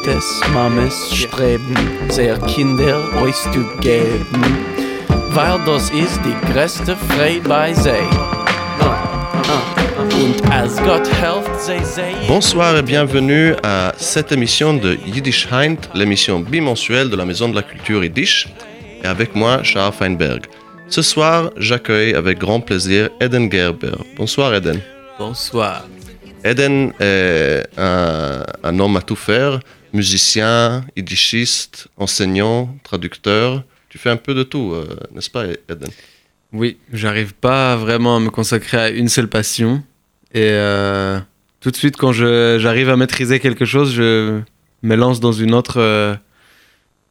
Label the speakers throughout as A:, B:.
A: Vaters, Mames streben, sehr Kinder euch zu geben, weil das ist die größte Freude bei sie.
B: Bonsoir et bienvenue à cette émission de Yiddish Heint, l'émission bimensuelle de la Maison de la Culture Yiddish, et avec moi, Charles Feinberg. Ce soir, j'accueille avec grand plaisir Eden Gerber. Bonsoir Eden.
A: Bonsoir.
B: Eden est un, un homme à tout faire, musicien, yiddishiste, enseignant, traducteur. Tu fais un peu de tout, euh, n'est-ce pas Eden?
C: Oui, j'arrive pas vraiment à me consacrer à une seule passion. Et euh, tout de suite, quand je- j'arrive à maîtriser quelque chose, je me lance dans une autre, euh,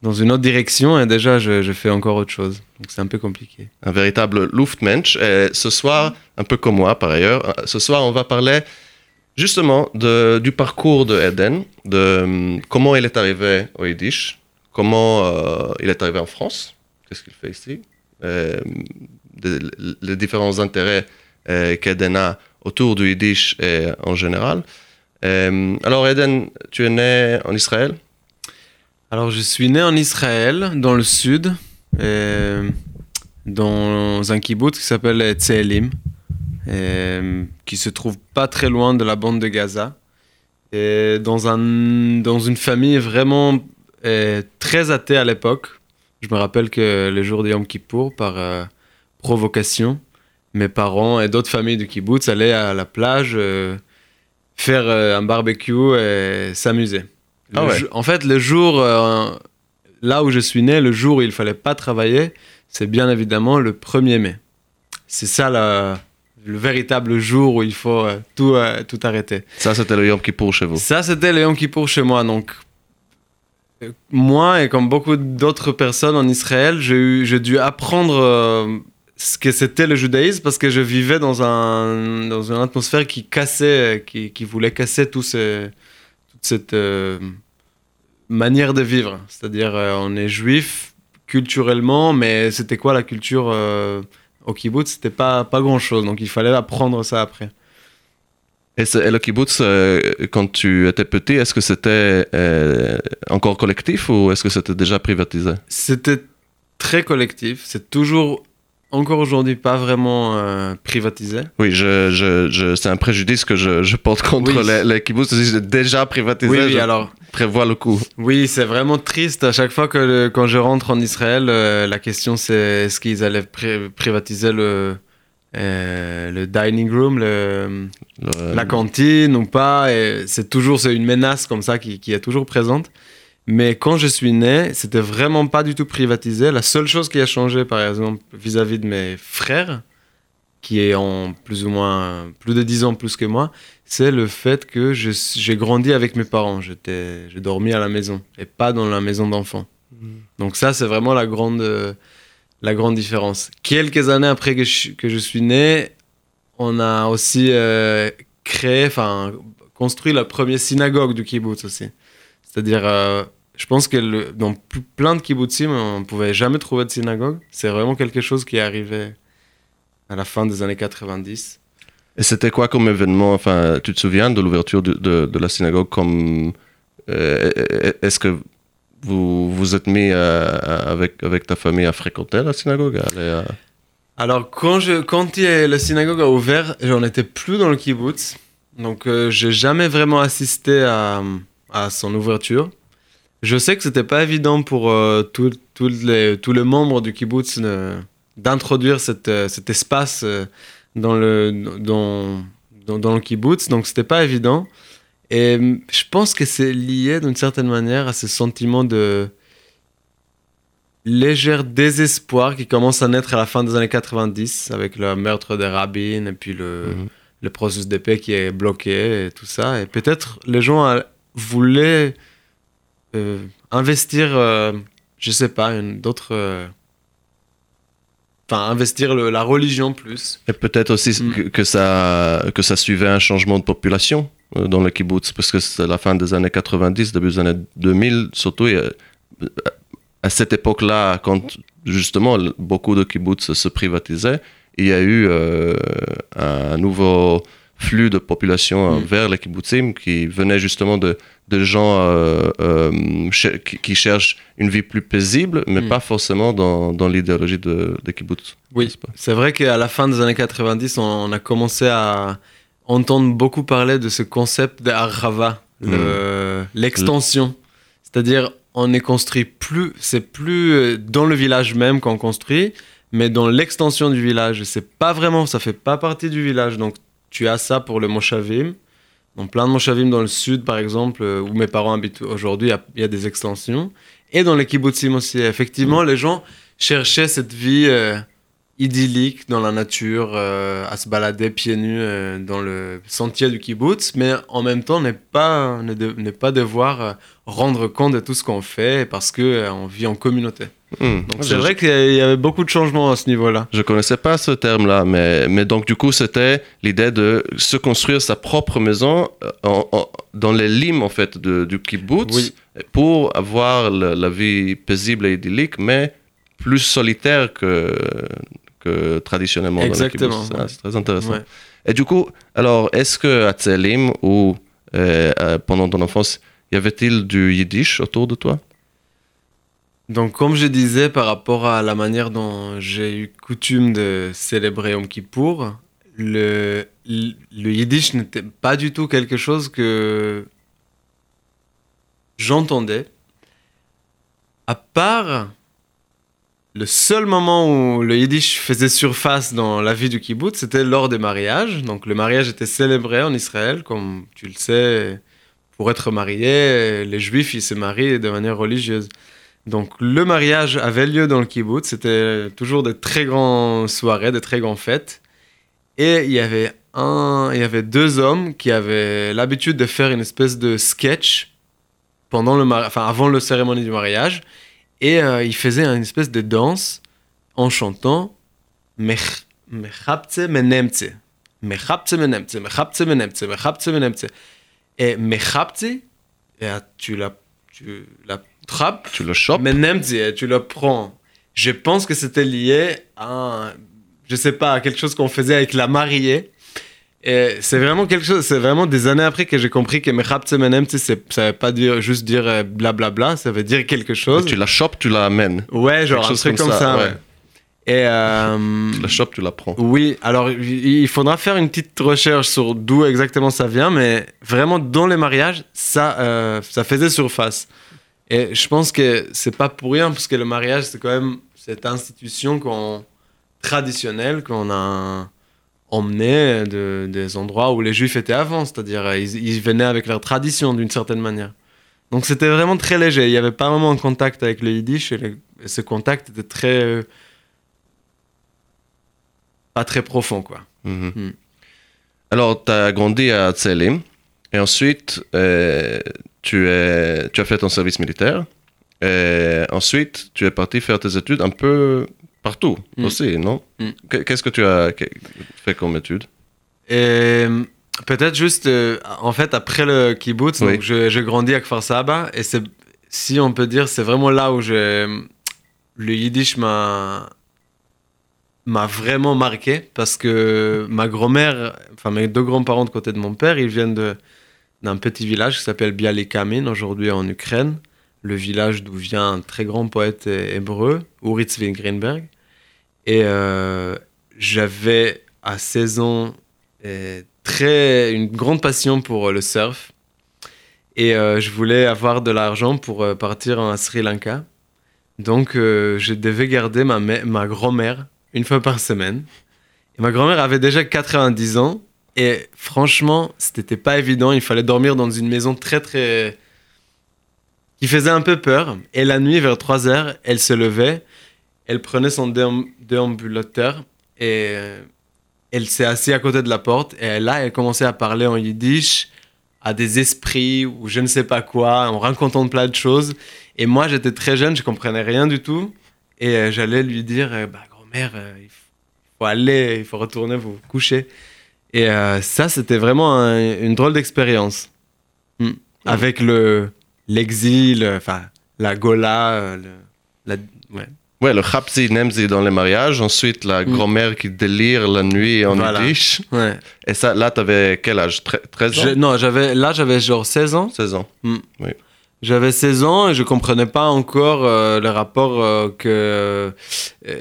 C: dans une autre direction et déjà, je, je fais encore autre chose. Donc c'est un peu compliqué.
B: un véritable Luftmensch. Et ce soir, un peu comme moi par ailleurs, ce soir on va parler justement du parcours de Eden, de hum, comment il est arrivé au Yiddish, comment euh, il est arrivé en France, qu'est-ce qu'il fait ici, euh, les différents intérêts euh, qu'Eden a autour du Yiddish en général. Euh, alors Eden, tu es né en Israël?
C: Alors, je suis né en Israël, dans le sud, euh, dans un kibbutz qui s'appelle Tselim, euh, qui se trouve pas très loin de la bande de Gaza, et dans, un, dans une famille vraiment euh, très athée à l'époque. Je me rappelle que le jour de Yom Kippour, par euh, provocation, mes parents et d'autres familles du kibbutz allaient à la plage euh, faire euh, un barbecue et s'amuser.
B: Ah ouais.
C: En fait, le jour, euh, là où je suis né, le jour où il fallait pas travailler, c'est bien évidemment le 1er mai. C'est ça la- le véritable jour où il faut euh, tout, euh, tout arrêter.
B: Ça c'était le Yom Kippour chez vous.
C: Ça, c'était le Yom Kippour chez moi. Donc, euh, moi et comme beaucoup d'autres personnes en Israël, j'ai eu- j'ai dû apprendre ce que c'était le judaïsme parce que je vivais dans, un, dans une atmosphère qui cassait, qui, qui voulait casser tout ce, toute cette manière de vivre. C'est-à-dire, on est juif culturellement, mais c'était quoi la culture au kibbutz C'était pas, pas grand-chose. Donc, il fallait apprendre ça après.
B: Et, le kibbutz, euh, quand tu étais petit, est-ce que c'était euh, encore collectif ou est-ce que c'était déjà privatisé?
C: C'était très collectif. C'est toujours, encore aujourd'hui, pas vraiment euh, privatisé.
B: Oui, je, je, je- c'est un préjudice que je, je porte contre
C: Oui.
B: les, les kibbutz. Déjà privatisé,
C: Oui, oui, alors,
B: prévois le coup.
C: oui, c'est vraiment triste. À chaque fois que le- quand je rentre en Israël, euh, la question c'est est-ce qu'ils allaient pri- privatiser le, euh, le dining room, le,
B: Le-
C: la cantine ou pas? C'est toujours une menace comme ça qui, qui est toujours présente. Mais quand je suis né, c'était vraiment pas du tout privatisé. La seule chose qui a changé, par exemple, vis-à-vis de mes frères, qui est en plus ou moins plus de 10 ans plus que moi, c'est le fait que j'ai grandi avec mes parents. J'étais, j'ai dormi à la maison et pas dans la maison d'enfants. Donc ça, c'est vraiment la grande, euh, la grande différence. Quelques années après que je, que je suis né, on a aussi euh, créé, enfin, construit la première synagogue du kibbutz aussi. C'est-à-dire, euh, je pense que le- dans plein de kibbutzim, on ne pouvait jamais trouver de synagogue. C'est vraiment quelque chose qui est arrivé à la fin des années 90.
B: Et c'était quoi comme événement? Enfin, tu te souviens de l'ouverture de, la synagogue comme euh, Est-ce que vous vous êtes mis euh, avec ta famille à fréquenter la synagogue à-
C: Alors, quand, je, la synagogue a ouvert, j'en étais plus dans le kibbutz. Donc, euh, j'ai jamais vraiment assisté à, son ouverture. Je sais que c'était pas évident pour euh, tout les, tous les membres du kibbutz euh, d'introduire euh, cet espace euh, dans, le, dans, dans, dans le kibbutz. Donc, c'était pas évident. Et hum, je pense que c'est lié d'une certaine manière à ce sentiment de léger désespoir qui commence à naître à la fin des années 90 avec le meurtre de Rabin et puis le,
B: Mhm.
C: le processus de paix qui est bloqué et tout ça. Et peut-être les gens euh, voulaient euh, investir, euh, je sais pas, d'autres. euh, Enfin, investir le- la religion plus.
B: Et peut-être aussi
C: Mm.
B: que, que ça, que ça suivait un changement de population euh, dans le kibbutz, parce que c'est la fin des années 90, début des années 2000, surtout et, à cette époque-là, quand justement beaucoup de kibbutz se privatisaient, il y a eu euh, un nouveau flux de population euh,
C: Mm.
B: vers les kibbutzim qui venait justement de, de gens euh, euh, ch- qui, cherchent une vie plus paisible, mais
C: Mm.
B: pas forcément dans, dans l'idéologie de, de kibbutz.
C: Oui, c'est vrai qu'à la fin des années 90, on, on a commencé à entendre beaucoup parler de ce concept d'Arrava, le- l'extension. C'est-à-dire, on ne construit plus, c'est plus euh, dans le village même qu'on construit, mais dans l'extension du village. C'est pas vraiment, ça fait pas partie du village. Donc, tu as ça pour le Moshavim. Dans plein de Moshavim dans le sud, par exemple, euh, où mes parents habitent aujourd'hui, il y a- il y, a des extensions. Et dans les kibbutzim aussi. Effectivement, les gens cherchaient cette vie euh, idyllique dans la nature, euh, à se balader pieds nus euh, dans le sentier du kibbutz, mais en même temps ne pas, ne, de- pas devoir rendre compte de tout ce qu'on fait parce qu'on vit en communauté.
B: Hmm.
C: C'est vrai qu'il y avait beaucoup de changements à ce niveau-là.
B: Je connaissais pas ce terme-là, mais, mais donc du coup, c'était l'idée de se construire sa propre maison euh, en- en- dans les limes en fait de- du kibbutz
C: Oui.
B: pour avoir la, la vie paisible et idyllique, mais plus solitaire que, que traditionnellement
C: Exactement,
B: kibbutz. Ah,
C: ouais.
B: c'est très intéressant.
C: Ouais.
B: Et du coup, alors, est-ce que à Tselim ou euh, euh, pendant ton enfance, y avait-il du yiddish autour de toi?
C: Donc, comme je disais, par rapport à la manière dont j'ai eu coutume de célébrer Yom Kippour, le, le, yiddish n'était pas du tout quelque chose que j'entendais. À part le seul moment où le yiddish faisait surface dans la vie du kibbutz, c'était lors des mariages. Donc, le mariage était célébré en Israël, comme tu le sais. Pour être marié, les juifs, ils se marient de manière religieuse. Donc le mariage avait lieu dans le kibbutz, c'était toujours de très grandes soirées, de très grandes fêtes. Et il y avait un, il y avait deux hommes qui avaient l'habitude de faire une espèce de sketch pendant le mari- enfin avant la cérémonie du mariage, et euh, ils faisaient une espèce de danse en chantant Mech- Mechaptze menemtze, Mechaptze menemtze, Mechaptze menemtze, Mechaptze menemtze. Et Mechaptze, et, euh, tu la, tu
B: le chopes
C: mais Nemzi, tu le prends. Je pense que c'était lié à, un- je sais pas, à quelque chose qu'on faisait avec la mariée. Et c'est vraiment quelque chose, c'est vraiment des années après que j'ai compris que Mechaptze Menemtze, c'est- ça veut pas dire, juste dire euh, blablabla, ça veut dire quelque chose.
B: Tu la chopes, tu la amènes.
C: Ouais, genre
B: quelque
C: un truc
B: comme ça,
C: ça.
B: ouais.
C: ouais. Et euh,
B: Tu la chopes, tu la prends.
C: oui, alors il il faudra faire une petite recherche sur d'où exactement ça vient, mais vraiment dans les mariages, ça, euh, ça faisait surface. Et je pense que c'est pas pour rien, parce que le mariage, c'est quand même cette institution qu'on, traditionnelle qu'on a emmenée de, des endroits où les juifs étaient avant, c'est-à-dire ils, ils venaient avec leur tradition d'une certaine manière. Donc c'était vraiment très léger, il n'y avait pas vraiment un contact avec le yiddish, et, le- et ce contact était très. euh, pas très profond, quoi.
B: Mhm.
C: Hmm.
B: Alors, tu as grandi à Tselim, et ensuite, euh, tu, es, tu as fait ton service militaire, et ensuite, tu es parti faire tes études un peu partout
C: Mm.
B: aussi, non?
C: Mm.
B: Qu- Qu'est-ce que tu as fait comme études
C: euh, peut-être juste, euh, en fait, après le kibbutz,
B: Oui.
C: donc je- j'ai grandi à Kfar Saba, et c'est, si on peut dire, c'est vraiment là où le yiddish m'a, m'a vraiment marqué, parce que ma grand-mère, enfin mes deux grands-parents de côté de mon père, ils viennent de, d'un petit village qui s'appelle Bialekamin, aujourd'hui en Ukraine, le village d'où vient un très grand poète hé- hébreu, Uri Tzvi Greenberg. Et euh, j'avais à 16 ans très, une grande passion pour euh, le surf. Et euh, je voulais avoir de l'argent pour partir en Sri Lanka. Donc, je devais garder ma, ma grand-mère une fois par semaine. Et ma grand-mère avait déjà 90 ans. Et franchement, c'était pas évident. Il fallait dormir dans une maison très, très. qui faisait un peu peur. Et la nuit, vers 3 heures, elle se levait. Elle prenait son déam- déambulateur et euh, elle s'est assise à côté de la porte. Et là, elle commençait à parler en yiddish à des esprits ou je ne sais pas quoi, en racontant plein de choses. Et moi, j'étais très jeune, je comprenais rien du tout. Et euh, j'allais lui dire, euh, bah, grand-mère, il faut aller, il faut retourner vous coucher. Et euh, ça, c'était vraiment un- une drôle d'expérience. Hmm. Avec le l'exil, euh, enfin, la Gola, euh, le- la, ouais,
B: Ouais, le Chapzi Nemzi dans les mariages. Ensuite, la
C: Mm.
B: grand-mère qui délire la nuit en
C: Voilà.
B: yiddish.
C: Ouais.
B: Et ça, là, t'avais quel âge? Tre- 13 ans?
C: Je- non, j'avais, là, j'avais genre 16 ans.
B: 16 ans.
C: J'avais 16 ans et je comprenais pas encore euh, le rapport euh, que euh,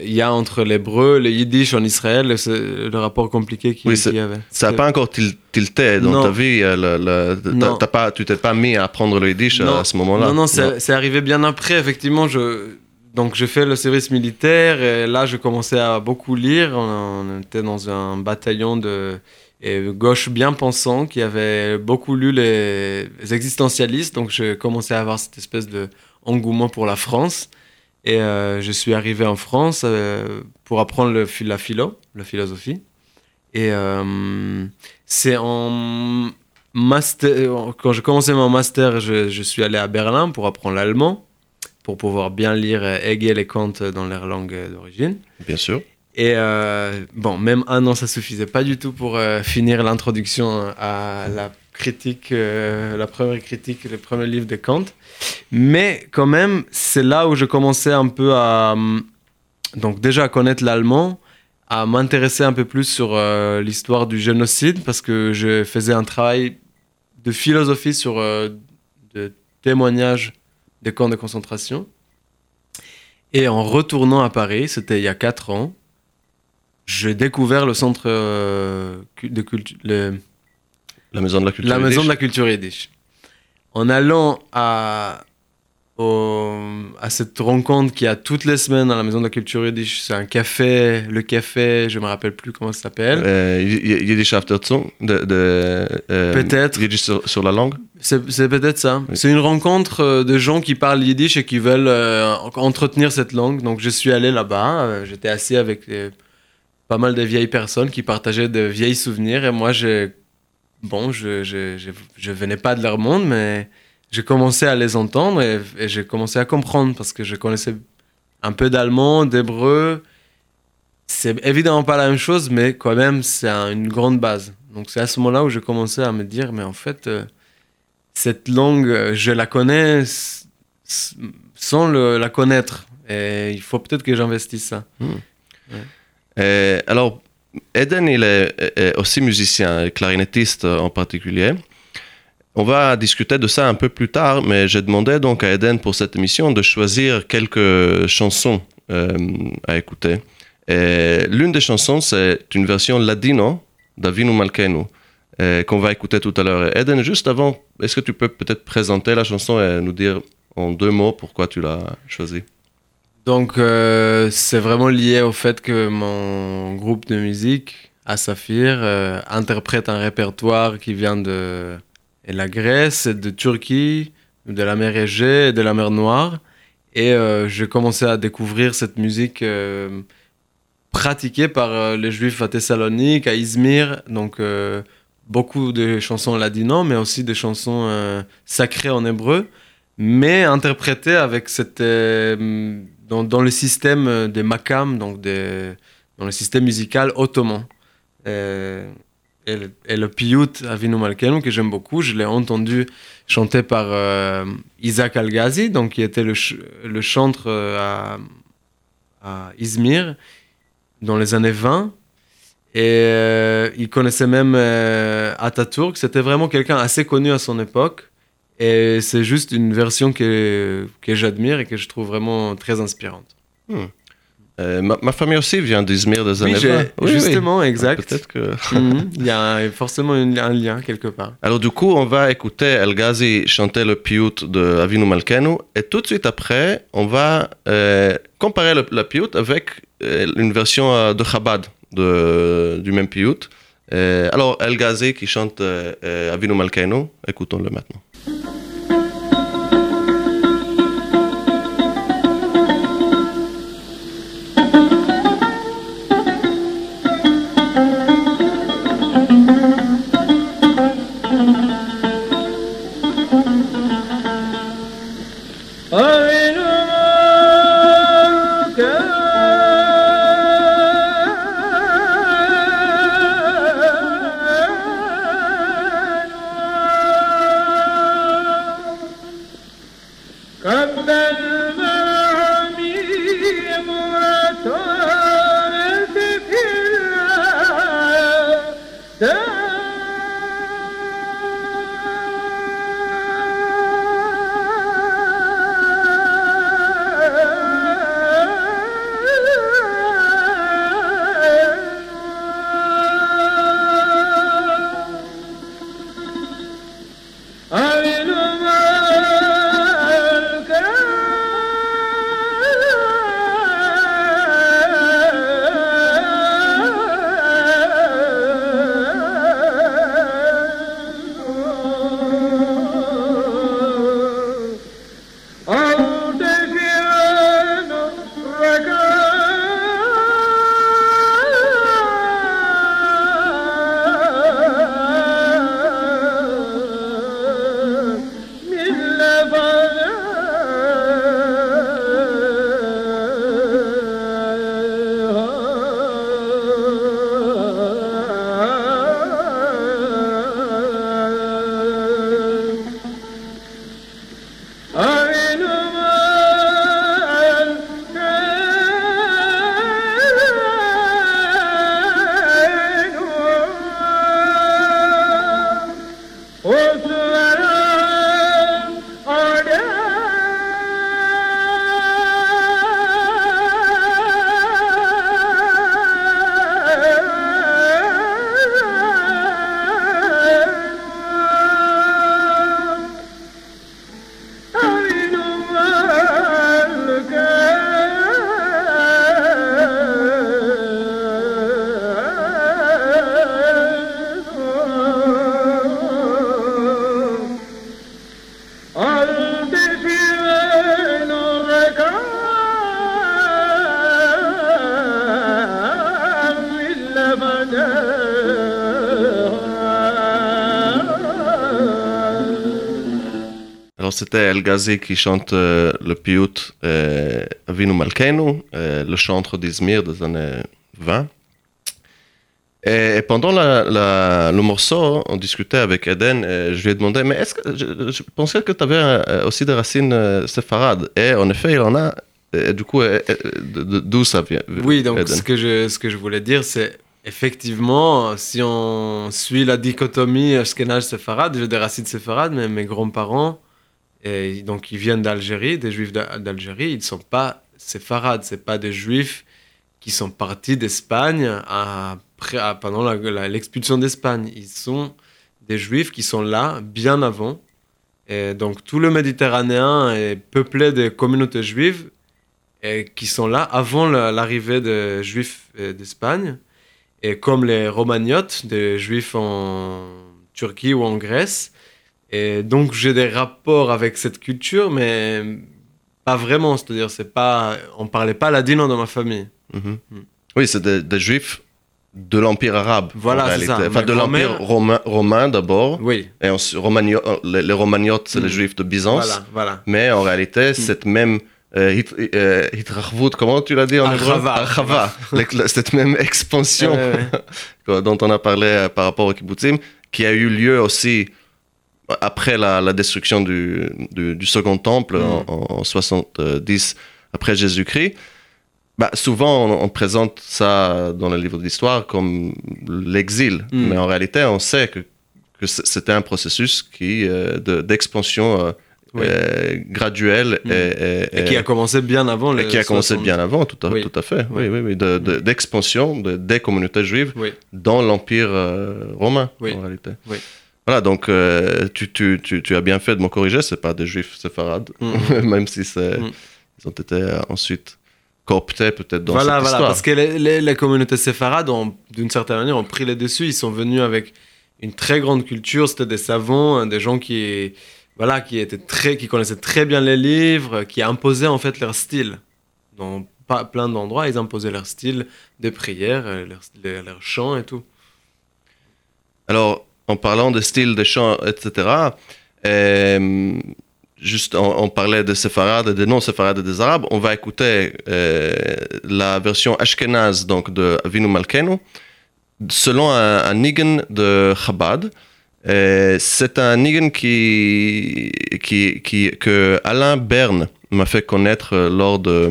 C: y a entre l'hébreu, le yiddish en Israël, c'est le rapport compliqué qu'il
B: Oui,
C: qu'il y avait.
B: Ça n'a pas encore til- tilté dans
C: Non.
B: ta vie. le- le- t'as- pas, tu t'es pas mis à apprendre le yiddish
C: Non.
B: à ce moment-là.
C: Non, non, c'est c'est arrivé bien après. Effectivement, je donc j'ai fait le service militaire et là, je commençais à beaucoup lire. On, on était dans un bataillon de et gauche bien pensant qui avait beaucoup lu les, existentialistes. Donc, je commençais à avoir cette espèce de engouement pour la France. Et euh, je suis arrivé en France euh, pour apprendre la philo, la philosophie. Et euh, c'est en master, quand j'ai commencé mon master, je, je suis allé à Berlin pour apprendre l'allemand, pour pouvoir bien lire Hegel et Kant dans leur langue d'origine.
B: Bien sûr.
C: Et euh, bon, même un an, ça suffisait pas du tout pour euh, finir l'introduction à la critique, euh, la première critique, le premier livre de Kant. Mais quand même, c'est là où je commençais un peu à, hum, donc déjà à connaître l'allemand, à m'intéresser un peu plus sur l'histoire du génocide, parce que je faisais un travail de philosophie sur de témoignages des camps de concentration. Et en retournant à Paris, c'était il y a 4 ans, j'ai découvert le centre euh, de culture,
B: La maison de la culture.
C: la maison de la culture yiddish. En allant à, au- à cette rencontre qui a toutes les semaines à la maison de la culture yiddish, c'est un café, le café, je me rappelle plus comment ça s'appelle.
B: Euh, y- y- Yiddish After Song, de, de, euh,
C: Peut-être.
B: Yiddish sur, sur la langue.
C: C'est peut-être ça.
B: Oui.
C: C'est une rencontre euh, de gens qui parlent yiddish et qui veulent entretenir cette langue. Donc je suis allé là-bas, j'étais assis avec euh, pas mal de vieilles personnes qui partageaient de vieilles souvenirs et moi j'ai bon, je, je, je, je venais pas de leur monde mais j'ai commencé à les entendre et, et j'ai commencé à comprendre parce que je connaissais un peu d'allemand, d'hébreu. C'est évidemment pas la même chose mais quand même c'est un- une grande base. Donc c'est à ce moment-là où j'ai commencé à me dire mais en fait euh, cette langue, euh, je la connais sans le- la connaître. Et il faut peut-être que j'investisse ça.
B: Euh, alors, Eden, il est, est aussi musicien, et clarinettiste en particulier. On va discuter de ça un peu plus tard, mais j'ai demandé donc à Eden pour cette émission de choisir quelques chansons euh, à écouter. L'une des chansons, c'est une version ladino d'Avinu Malkenu, euh, qu'on va écouter tout à l'heure. Eden, juste avant, est-ce que tu peux peut-être présenter la chanson et nous dire en deux mots pourquoi tu l'as choisie?
C: Donc, euh, c'est vraiment lié au fait que mon groupe de musique, à Saphir, euh, interprète un répertoire qui vient de la Grèce, de Turquie, de la mer Égée et de la mer Noire. Et euh, j'ai commencé à découvrir cette musique pratiquée par les Juifs à Thessalonique, à Izmir. Donc, beaucoup de chansons ladino, mais aussi des chansons sacrées en hébreu, mais interprétées avec cette, dans, le système euh, des makam, donc des, dans le système musical ottoman. Euh, et, le, et piyut Avinu Malkenu, que j'aime beaucoup, je l'ai entendu chanté par euh, Isaac Al-Ghazi, donc qui était le, ch- le chantre euh, à, Izmir dans les années 20. Et il connaissait même euh, Atatürk. C'était vraiment quelqu'un assez connu à son époque. Et c'est juste une version que, que j'admire et que je trouve vraiment très inspirante.
B: Euh, ma, ma famille aussi vient d'Izmir des années
C: j'ai-
B: 20. Oui, oui.
C: justement, exact.
B: Peut-être que...
C: Mhm. Il y a forcément une- un lien quelque part.
B: Alors du coup, on va écouter El Ghazi chanter le piyut de Avinu Malkenu et tout de suite après, on va euh, comparer le, la piyut avec euh, une version de Chabad de, du même piyut. Euh, alors El Ghazi qui chante Avinu Malkenu, écoutons-le maintenant. C'était El Ghazi qui chante euh, le piout euh, Avinu Malkeinu, euh, le chantre d'Izmir des années 20. Et, et pendant la, la- le morceau, on discutait avec Eden et je lui ai demandé, mais est-ce que je, je pensais que tu avais aussi des racines séfarades Et en effet, il en a. Et du coup, d'où ça vient
C: Oui, donc
B: Eden
C: ce que, je, ce que je voulais dire, c'est effectivement, si on suit la dichotomie Ashkenaz-Séfarade, j'ai des racines séfarades, mais mes grands-parents, et donc ils viennent d'Algérie, des juifs d'A- d'Algérie, ils ne sont pas séfarades, c'est pas des juifs qui sont partis d'Espagne pendant l'expulsion d'Espagne. Ils sont des juifs qui sont là bien avant. Et donc tout le Méditerranéen est peuplé de communautés juives qui sont là avant la- l'arrivée des juifs euh, d'Espagne. Et comme les romagnotes, des juifs en Turquie ou en Grèce. Et donc j'ai des rapports avec cette culture, mais pas vraiment. C'est-à-dire, c'est pas, on parlait pas ladino dans ma famille.
B: Mhm.
C: Mm.
B: Oui, c'est des, des juifs de l'Empire arabe.
C: Voilà, c'est ça.
B: Enfin,
C: Ma
B: de l'Empire romain, romain d'abord.
C: Oui,
B: Et euh, les, les Romagnotes, c'est
C: Mm.
B: les juifs de Byzance.
C: voilà, voilà.
B: Mais en réalité, cette même. Euh, hit- euh, hitrachvut, comment tu l'as dit en hébreu
C: Archava.
B: Cette même expansion dont on a parlé euh, par rapport au kibbutzim, qui a eu lieu aussi après la, la destruction du, du, du second temple
C: Mm.
B: en, en 70 après Jésus-Christ. Bah, souvent, on, on présente ça dans le livre d'histoire comme l'exil,
C: Mm.
B: mais en réalité, on sait que, que c'était un processus qui euh, de- d'expansion euh,
C: Oui.
B: euh, graduelle
C: Mm.
B: et, et-
C: Et qui a commencé bien avant
B: et
C: le
B: qui a commencé
C: 60.
B: bien avant, tout à,
C: Oui.
B: tout à fait, oui, oui, oui, de- de- d'expansion de, des communautés juives dans l'Empire euh, romain, en réalité. Voilà, donc euh, tu, tu, tu, tu as bien fait de me corriger, c'est pas des juifs séfarades,
C: Mhm.
B: même si c'est,
C: Mhm.
B: ils ont été euh, ensuite cooptés peut-être dans
C: voilà,
B: cette
C: voilà,
B: histoire.
C: parce que les, les- séfarades, ont, d'une certaine manière, ont pris les dessus. Ils sont venus avec une très grande culture. C'était des savants, hein, des gens qui, voilà, qui étaient très, qui connaissaient très bien les livres, qui imposaient en fait leur style. Dans pas, plein d'endroits, ils imposaient leur style de prière, euh, leur, leur, leur chant et tout.
B: Alors, en parlant de style de chant, etc., euh, juste on, parlait des séfarades des non-séfarades des arabes, on va écouter euh, la version ashkénaze donc de Avinu Malkenu, selon un, un nigun de Chabad. Euh, C'est un nigun qui, qui, qui, que Alain Berne m'a fait connaître euh, lors de,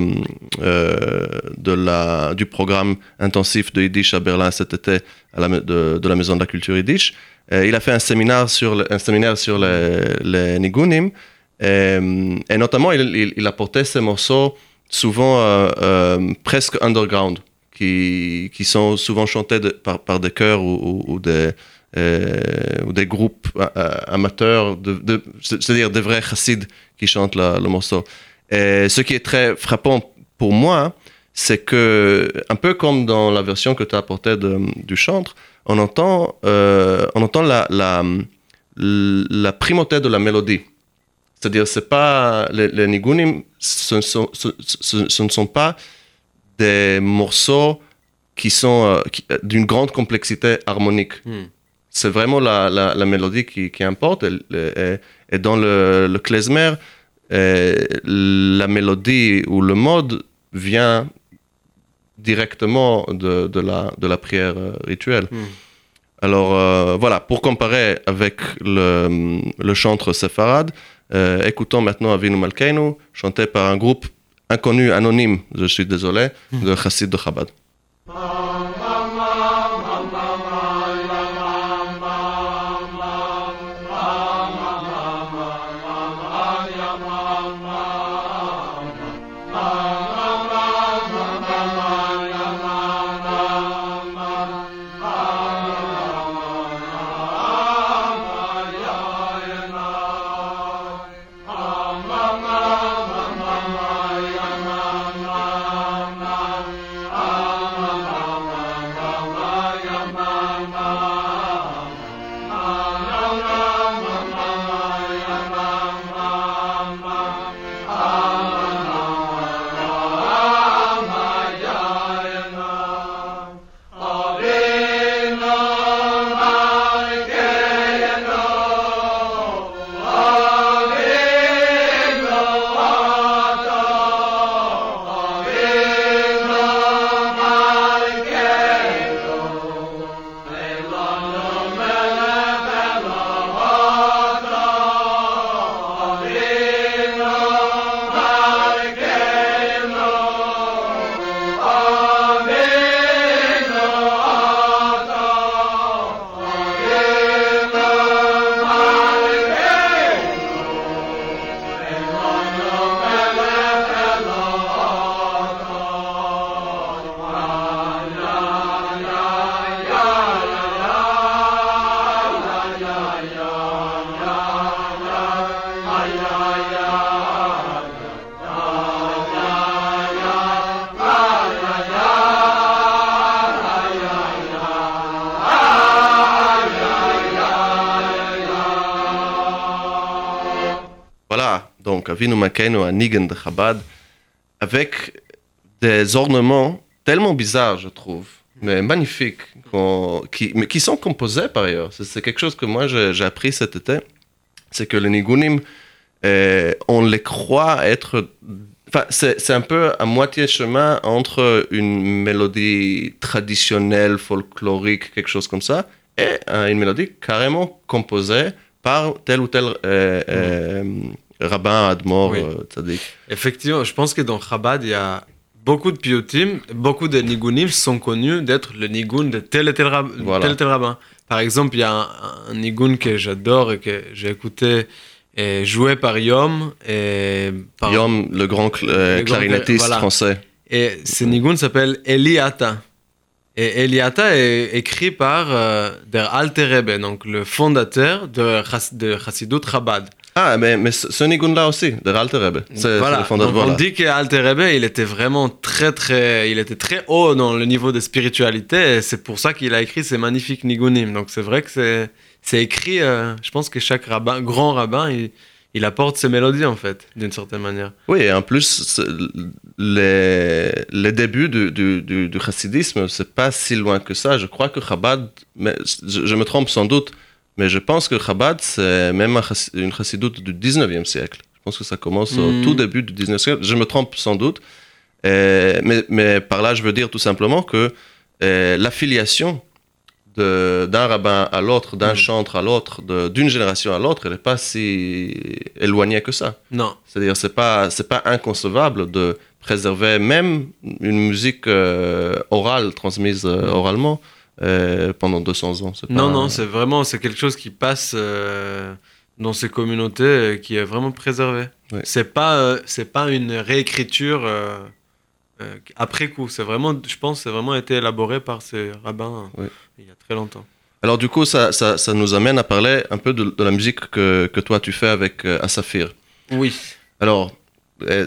B: euh, de la, du programme intensif de Yiddish à Berlin cet été à la, de, de la Maison de la Culture Yiddish. Euh, il a fait un séminaire sur, un séminaire sur les, nigunim et notamment il, il, il apportait ces morceaux souvent presque underground qui, qui sont souvent chantés par, par des chœurs ou, ou- des, ou des groupes amateurs, de, de- c'est-à-dire des vrais chassides qui chantent le morceau. Et ce qui est très frappant pour moi, c'est que, un peu comme dans la version que tu as apportée de- du chantre, on entend, euh, on entend la, la, la primauté de la mélodie. C'est-à-dire, c'est pas les, les nigunim, ce, ne sont- ce- ce- ce ne sont pas des morceaux qui sont euh, euh, d'une grande complexité harmonique.
C: Hmm.
B: C'est vraiment la, la, la mélodie qui, qui importe. Et, et- et dans le, le klezmer, la mélodie ou le mode vient directement de, de, la, de la prière euh, rituelle.
C: Hmm.
B: Alors euh, voilà, pour comparer avec le, le chantre séfarade, euh, écoutons maintenant Avinu Malkeinu, chanté par un groupe inconnu, anonyme, je suis désolé, de Chassid de Chabad.
D: Yama,
B: Avinu Makeno à Nigen de Chabad, avec des ornements tellement bizarres, je trouve, mais magnifiques, qui, mais qui sont composés par ailleurs. C'est- quelque chose que moi j'ai appris cet été, c'est que les Nigunim, euh, on les croit être Enfin, c'est c'est un peu à moitié chemin entre une mélodie traditionnelle, folklorique, quelque chose comme ça, et euh, une mélodie carrément composée par tel ou tel euh, euh, rabbin, admor,
C: Oui.
B: euh, tzaddik.
C: Effectivement, je pense que dans Chabad, il y a beaucoup de piotim, beaucoup de nigunim sont connus d'être le nigun de tel et tel, rab-
B: Voilà.
C: tel, et tel rabbin. Par exemple, il y a un, un nigun que j'adore et que j'ai écouté et joué par Yom. Et par,
B: Yom, le grand cl- euh,
C: Le grand
B: clarinettiste
C: voilà.
B: français.
C: Et ce nigun s'appelle Eliata. Et Eliata est écrit par euh, Der Alte Rebbe, donc le fondateur de, de Chassidut Chabad.
B: Ah, mais, mais nigun-là aussi, de Ralter Rebbe. C'est c'est
C: Voilà.
B: le fondateur.
C: Donc,
B: Voilà.
C: On dit que Alter Rebbe, il était vraiment très très, il était très haut dans le niveau de spiritualité. C'est pour ça qu'il a écrit ces magnifiques nigunim. Donc c'est vrai que c'est c'est écrit. euh, je pense que chaque rabbin, grand rabbin, il, il apporte ses mélodies en fait, d'une certaine manière.
B: Oui, et en plus, les, les débuts du, du, du, du chassidisme, c'est pas si loin que ça. Je crois que Chabad, mais je, je me trompe sans doute, mais je pense que Chabad, c'est même une chassidoute du 19e siècle. Je pense que ça commence au
C: Mm.
B: tout début du 19e siècle. Je me trompe sans doute. Euh, mais, mais par là, je veux dire tout simplement que euh, l'affiliation d'un rabbin à l'autre, d'un
C: Mm.
B: chantre à l'autre, d'une génération à l'autre, elle n'est pas si éloignée que ça.
C: Non.
B: C'est-à-dire, c'est pas, c'est pas inconcevable de préserver même une musique euh, orale transmise oralement euh, pendant 200 ans.
C: Non,
B: pas-
C: non, c'est vraiment c'est quelque chose qui passe euh, dans ces communautés euh, qui est vraiment préservé.
B: Ouais.
C: C'est pas euh, c'est pas une réécriture après coup. C'est vraiment, je pense, c'est vraiment été élaboré par ces rabbins
B: Ouais.
C: il y a très longtemps.
B: Alors du coup, ça, ça, ça nous amène à parler un peu de, de la musique que, que toi tu fais avec Asafir.
C: Oui.
B: Alors,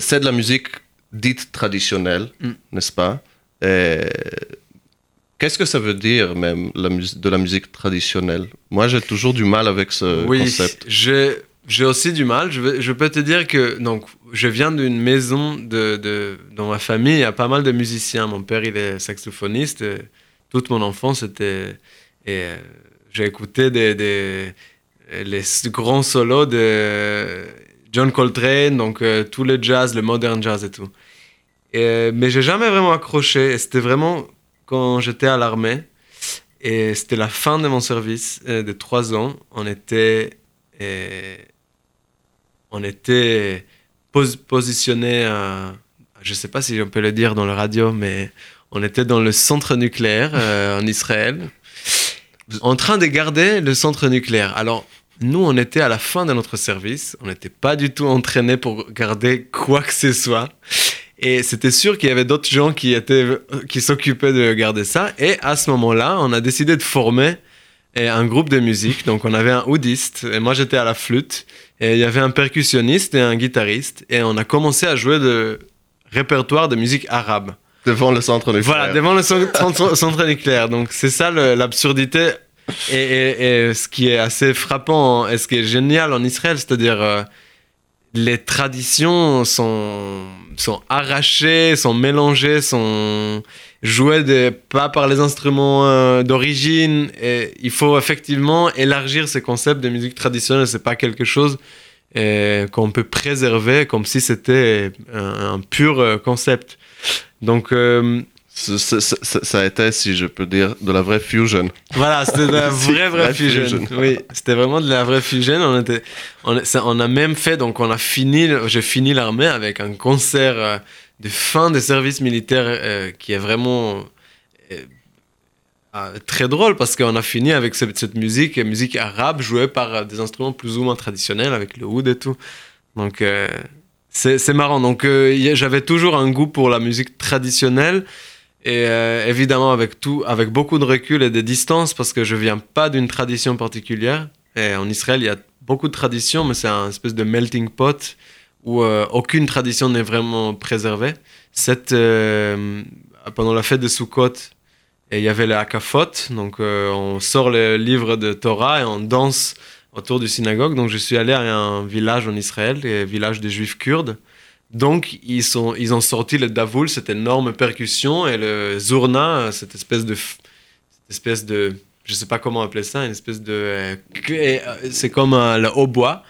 B: c'est de la musique dite traditionnelle,
C: Mm.
B: n'est-ce pas? Et Qu'est-ce que ça veut dire même la de la musique traditionnelle? Moi, j'ai toujours du mal avec ce
C: oui,
B: concept.
C: j'ai j'ai aussi du mal. Je, peux te dire que donc je viens d'une maison de, de dans ma famille, il y a pas mal de musiciens. Mon père, il est saxophoniste. toute mon enfance était et euh, j'ai écouté des, des les grands solos de John Coltrane, donc euh, tout le jazz, le modern jazz et tout. Et, mais j'ai jamais vraiment accroché. C'était vraiment quand j'étais à l'armée. Et c'était la fin de mon service euh, de trois ans. On était, euh, on était pos- positionné je sais pas si on peut le dire dans le radio, mais on était dans le centre nucléaire euh, en Israël, en train de garder le centre nucléaire. Alors, nous, on était à la fin de notre service. On n'était pas du tout entraînés pour garder quoi que ce soit. Et c'était sûr qu'il y avait d'autres gens qui étaient, qui s'occupaient de garder ça. Et à ce moment-là, on a décidé de former eh, un groupe de musique. Donc, on avait un oudiste et moi, j'étais à la flûte. Et il y avait un percussionniste et un guitariste. Et on a commencé à jouer de répertoire de musique arabe.
B: Devant le centre nucléaire.
C: Voilà, devant le cent- centre, centre nucléaire. Donc, c'est ça l'absurdité. Et, et- et ce qui est assez frappant et ce qui est génial en Israël, c'est-à-dire euh, les traditions sont, sont arrachées, sont mélangées, sont jouées de, pas par les instruments euh, d'origine. Et il faut effectivement élargir ce concept de musique traditionnelle. C'est pas quelque chose euh, qu'on peut préserver comme si c'était un, pur euh, concept. Donc,
B: Ce- ça a été, si je peux dire, de la vraie fusion.
C: Voilà, c'était de la vraie, vraie fusion.
B: fusion.
C: Oui, c'était vraiment de la vraie fusion. On, était, on, ça- on a même fait, donc on a fini, j'ai fini l'armée avec un concert euh, de fin de service militaire euh, qui est vraiment euh, très drôle parce qu'on a fini avec cette, cette musique, musique arabe jouée par des instruments plus ou moins traditionnels avec le oud et tout. Donc c'est marrant. Donc j'avais toujours un goût pour la musique traditionnelle. Et euh, évidemment, avec tout, avec beaucoup de recul et de distance, parce que je viens pas d'une tradition particulière. Et en Israël, il y a beaucoup de traditions, mais c'est un espèce de melting pot où euh, aucune tradition n'est vraiment préservée. Cette, euh, pendant la fête de Sukkot, il y avait le Hakafot, donc on sort le livre de Torah et on danse autour du synagogue. Donc je suis allé à un village en Israël, un village des juifs kurdes. Donc ils, sont, ils ont sorti le davoul, cette énorme percussion, et le zourna, cette espèce de, cette espèce de, je sais pas comment appeler ça, une espèce de, euh, euh, c'est comme un, le hautbois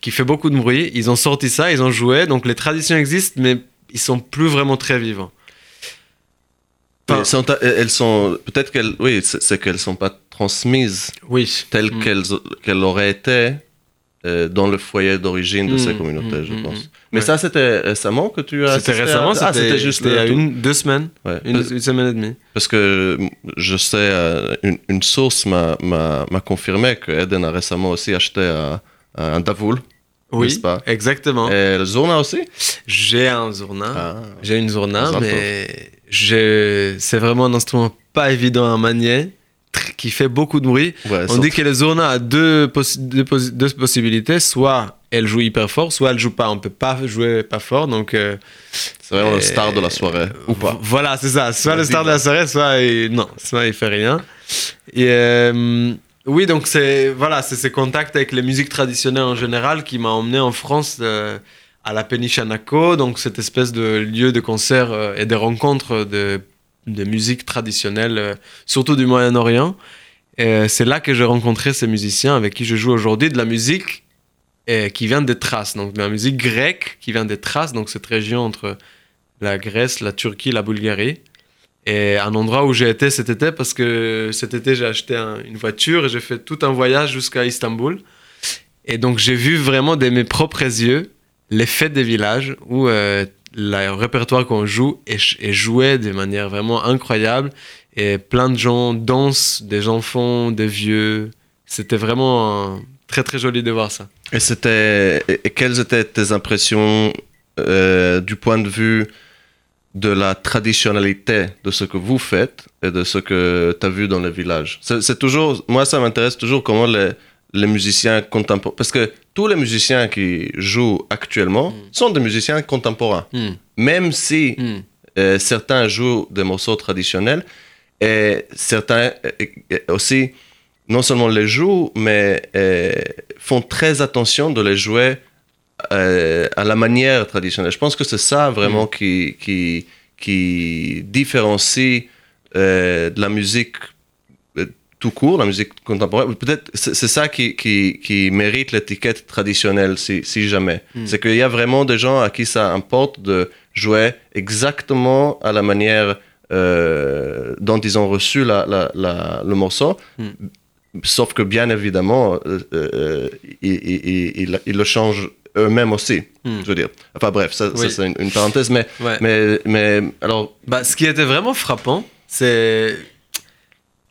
C: qui fait beaucoup de bruit. Ils ont sorti ça, ils ont joué. Donc les traditions existent, mais ils sont plus vraiment très vivants.
B: Elles sont, elles sont peut-être qu'elles, oui, c'est qu'elles sont pas transmises
C: oui.
B: telles
C: Mm.
B: qu'elles, qu'elles auraient été euh, dans le foyer d'origine de
C: Mm,
B: ces communautés,
C: mm,
B: je
C: mm,
B: pense. Mais
C: Ouais.
B: ça, c'était récemment que tu as
C: C'était récemment,
B: à... Ah,
C: c'était
B: juste
C: il y a une, deux semaines,
B: Ouais.
C: une, une semaine et demie.
B: Parce que je sais, euh, une, une source m'a, confirmé que Eden a récemment aussi acheté un, un davoul.
C: Oui,
B: N'est-ce pas?
C: exactement.
B: Et le Zourna aussi?
C: J'ai un zourna.
B: Ah.
C: J'ai une zourna,
B: Zato.
C: mais c'est vraiment un instrument pas évident à manier, qui fait beaucoup de bruit.
B: Ouais,
C: On dit que le zourna a deux, possi- deux, possibilités. Soit elle joue hyper fort, soit elle joue pas. On peut pas jouer pas fort. Donc, euh,
B: c'est vraiment le star de la soirée, ou pas
C: Voilà, c'est ça. Soit le star de la soirée, soit il... non, soit il fait rien. Et euh, oui, donc c'est voilà, c'est ces contacts avec les musiques traditionnelles en général qui m'a emmené en France euh, à la Péniche Anaco, donc cette espèce de lieu de concert et de rencontres de, de musique traditionnelle, euh, surtout du Moyen-Orient. Euh, c'est là que j'ai rencontré ces musiciens avec qui je joue aujourd'hui de la musique euh, qui vient des Thraces, donc de la musique grecque qui vient des Thraces, donc cette région entre la Grèce, la Turquie, la Bulgarie. Et un endroit où j'ai été cet été parce que cet été j'ai acheté un- une voiture et j'ai fait tout un voyage jusqu'à Istanbul. Et donc j'ai vu vraiment de mes propres yeux les fêtes des villages où le répertoire qu'on joue est, joué de manière vraiment incroyable et plein de gens dansent, des enfants, des vieux. C'était vraiment très très joli de voir ça.
B: Et c'était. Et quelles étaient tes impressions euh, du point de vue de la traditionnalité de ce que vous faites et de ce que tu as vu dans les villages C'est c'est toujours. Moi, ça m'intéresse toujours comment les, les musiciens contemporains. Parce que tous les musiciens qui jouent actuellement sont des musiciens contemporains. Même si euh, certains jouent des morceaux traditionnels et certains euh, aussi non seulement les jouent, mais euh, font très attention de les jouer à la manière traditionnelle. Je pense que c'est ça vraiment qui, qui, qui différencie de la musique tout court, la musique contemporaine. Peut-être c'est ça qui, qui, qui mérite l'étiquette traditionnelle, si, si jamais. C'est qu'il y a vraiment des gens à qui ça importe de jouer exactement à la manière euh, dont ils ont reçu la, la- la- le morceau. Sauf que bien évidemment, euh, euh, ils, ils- ils- le changent eux-mêmes aussi.
C: Hmm.
B: Je veux dire. Enfin bref, ça, c'est une, une parenthèse. Mais,
C: Ouais.
B: mais, mais alors,
C: Bah, ce qui était vraiment frappant, c'est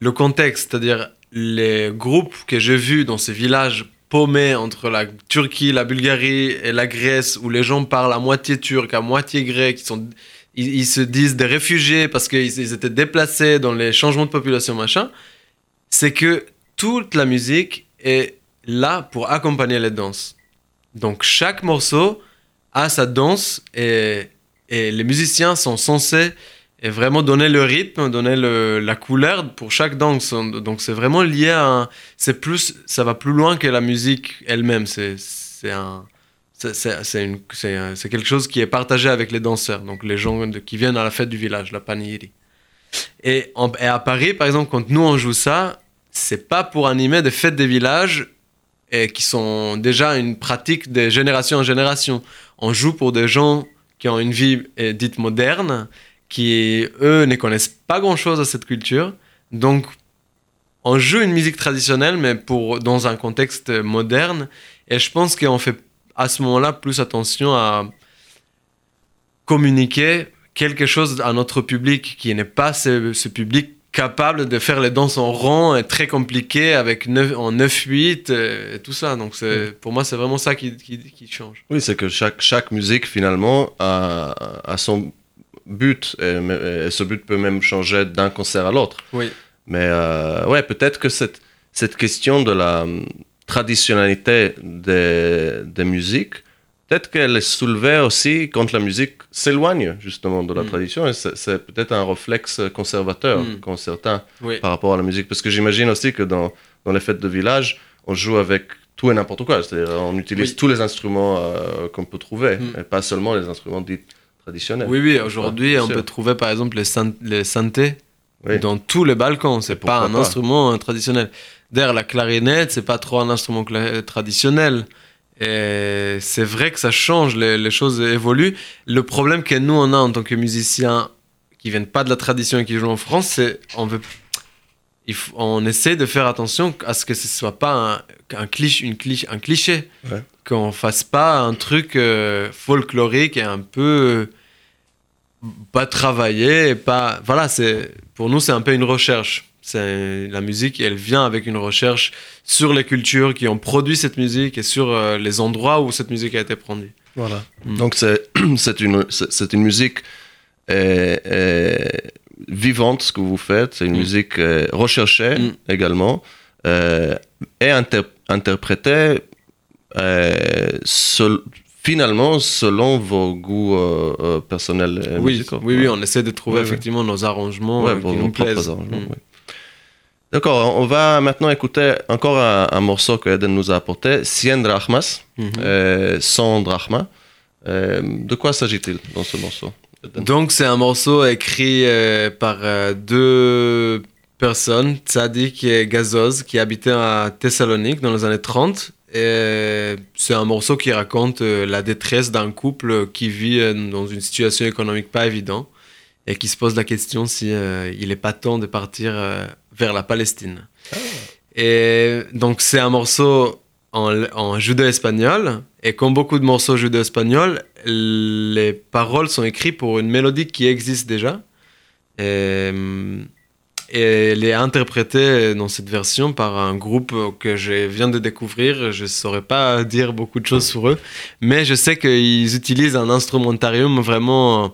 C: le contexte, c'est-à-dire les groupes que j'ai vus dans ces villages paumés entre la Turquie, la Bulgarie et la Grèce, où les gens parlent à moitié turc, à moitié grec, ils, se disent des réfugiés parce qu'ils ils étaient déplacés dans les changements de population, machin, c'est que toute la musique est là pour accompagner les danses. Donc chaque morceau a sa danse et les musiciens sont censés et vraiment donner le rythme, donner le- la couleur pour chaque danse. Donc c'est vraiment lié à c'est plus, ça va plus loin que la musique elle-même. C'est, c'est un, c'est, quelque chose qui est partagé avec les danseurs, donc les gens qui viennent à la fête du village, la paniri. Et, à Paris, par exemple, quand nous on joue ça, c'est pas pour animer des fêtes des villages qui sont déjà une pratique de génération en génération. On joue pour des gens qui ont une vie euh, dite moderne, qui eux ne connaissent pas grand-chose à cette culture. Donc on joue une musique traditionnelle, mais pour dans un contexte moderne. Et je pense qu'on fait à ce moment-là plus attention à communiquer quelque chose à notre public qui n'est pas ce, ce public capable de faire les danses en rond et très compliqué avec neuf- en 9-8 euh, et tout ça. Donc c'est, pour moi, c'est vraiment ça qui, qui, qui change.
B: oui, c'est que chaque, chaque musique, finalement, a, a son but. Et, et ce but peut même changer d'un concert à l'autre.
C: Oui.
B: Mais euh, ouais, peut-être que cette, cette question de la hum, traditionnalité des, des musiques, peut-être qu'elle est soulevée aussi quand la musique s'éloigne justement de la
C: Mm.
B: tradition. Et c'est, peut-être un réflexe conservateur
C: Mm.
B: qu'ont certains
C: Oui.
B: par rapport à la musique. Parce que j'imagine aussi que dans, dans les fêtes de village, on joue avec tout et n'importe quoi. C'est-à-dire, on utilise
C: Oui.
B: tous les instruments euh, qu'on peut trouver,
C: Mm.
B: et pas seulement les instruments dits traditionnels.
C: Oui, oui, aujourd'hui, on peut trouver par exemple les,
B: Oui.
C: dans tous les balcons. C'est pas un
B: pas?
C: instrument euh, traditionnel. D'ailleurs, la clarinette, c'est pas trop un instrument cla- traditionnel. Et c'est vrai que ça change, les, les choses évoluent. Le problème que nous, on a en tant que musiciens qui viennent pas de la tradition et qui jouent en France, c'est on veut. Il faut- on essaie de faire attention à ce que ce soit pas un, un cliché, une cliché, un cliché.
B: Ouais.
C: Qu'on fasse pas un truc euh, folklorique et un peu euh, pas travaillé, et pas. Voilà, c'est pour nous c'est un peu une recherche. C'est la musique, elle vient avec une recherche sur les cultures qui ont produit cette musique et sur euh, les endroits où cette musique a été produite.
B: Voilà.
C: Mm.
B: Donc c'est c'est une c'est une musique euh, euh, vivante ce que vous faites. C'est une
C: Mm.
B: musique euh, recherchée
C: Mm.
B: également euh, et inter- interprétée seul- finalement selon vos goûts euh, euh, personnels.
C: oui,
B: musicaux.
C: oui, oui, on essaie de trouver
B: Ouais, ouais.
C: effectivement nos arrangements euh, qui nous plaisent. Mm.
B: D'accord, on va maintenant écouter encore un, un morceau que Eden nous a apporté, Cien drachmas,
C: Mhm.
B: euh, 100 drachmas. Euh, de quoi s'agit-il dans ce morceau Eden?
C: Donc c'est un morceau écrit euh, par euh, deux personnes, Tzadik et Gazoz, qui habitaient à Thessalonique dans les années 30. Et c'est un morceau qui raconte euh, la détresse d'un couple qui vit euh, dans une situation économique pas évidente et qui se pose la question si euh, il est pas temps de partir euh, vers la Palestine. Et donc c'est un morceau en, en judéo-espagnol. Et comme beaucoup de morceaux judéo-espagnols, les paroles sont écrites pour une mélodie qui existe déjà. Et, et elle est interprétée dans cette version par un groupe que je viens de découvrir. Je ne saurais pas dire beaucoup de choses sur eux, mais je sais qu'ils utilisent un instrumentarium vraiment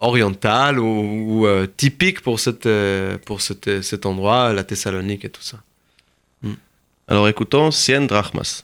C: oriental ou, euh, typique pour, cette, euh, pour cette- cet endroit, la Thessalonique et tout ça.
B: Alors écoutons Cien drachmas.